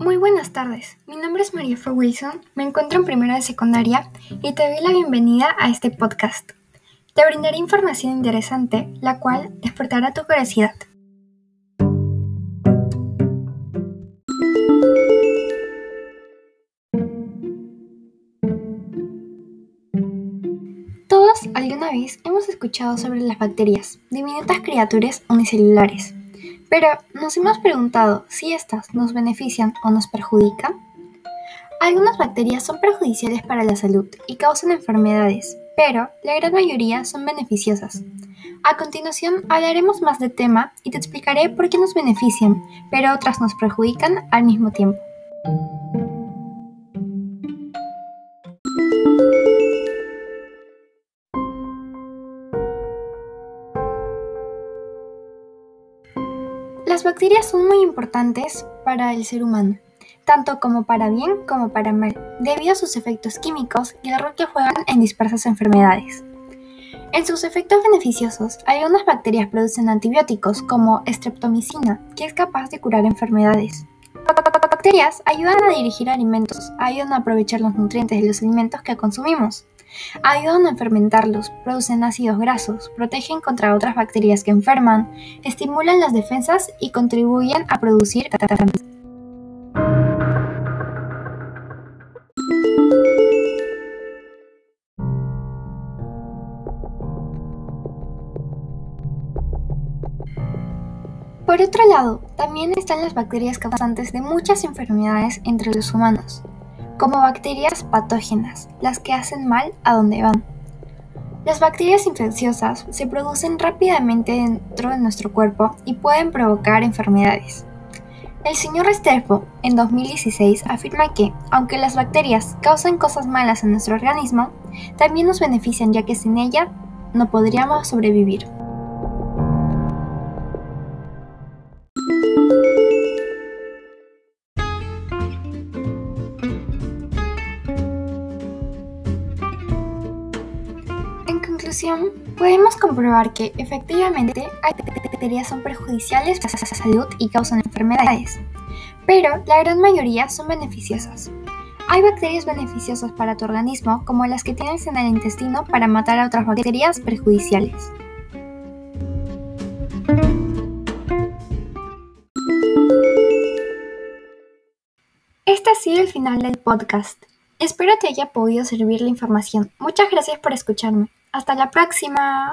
Muy buenas tardes, mi nombre es María F. Wilson, me encuentro en primera de secundaria y te doy la bienvenida a este podcast. Te brindaré información interesante, la cual despertará tu curiosidad. Todos alguna vez hemos escuchado sobre las bacterias, diminutas criaturas unicelulares pero, ¿nos hemos preguntado si estas nos benefician o nos perjudican? Algunas bacterias son perjudiciales para la salud y causan enfermedades, pero la gran mayoría son beneficiosas. A continuación hablaremos más del tema y te explicaré por qué nos benefician, pero otras nos perjudican al mismo tiempo. Las bacterias son muy importantes para el ser humano, tanto como para bien como para mal, debido a sus efectos químicos y el rol que juegan en dispersas enfermedades. En sus efectos beneficiosos, algunas bacterias producen antibióticos como streptomicina, que es capaz de curar enfermedades. Bacterias ayudan a dirigir alimentos, ayudan a aprovechar los nutrientes de los alimentos que consumimos, Ayudan a fermentarlos, producen ácidos grasos, protegen contra otras bacterias que enferman, estimulan las defensas y contribuyen a producir Por otro lado, también están las bacterias causantes de muchas enfermedades entre los humanos como bacterias patógenas, las que hacen mal a donde van. Las bacterias infecciosas se producen rápidamente dentro de nuestro cuerpo y pueden provocar enfermedades. El señor Restrepo, en 2016, afirma que, aunque las bacterias causan cosas malas en nuestro organismo, también nos benefician ya que sin ellas no podríamos sobrevivir. Conclusión, podemos comprobar que efectivamente hay bacterias son perjudiciales para la salud y causan enfermedades, pero la gran mayoría son beneficiosas. Hay bacterias beneficiosas para tu organismo como las que tienes en el intestino para matar a otras bacterias perjudiciales. Este ha sido el final del podcast. Espero te haya podido servir la información. Muchas gracias por escucharme. Hasta la próxima.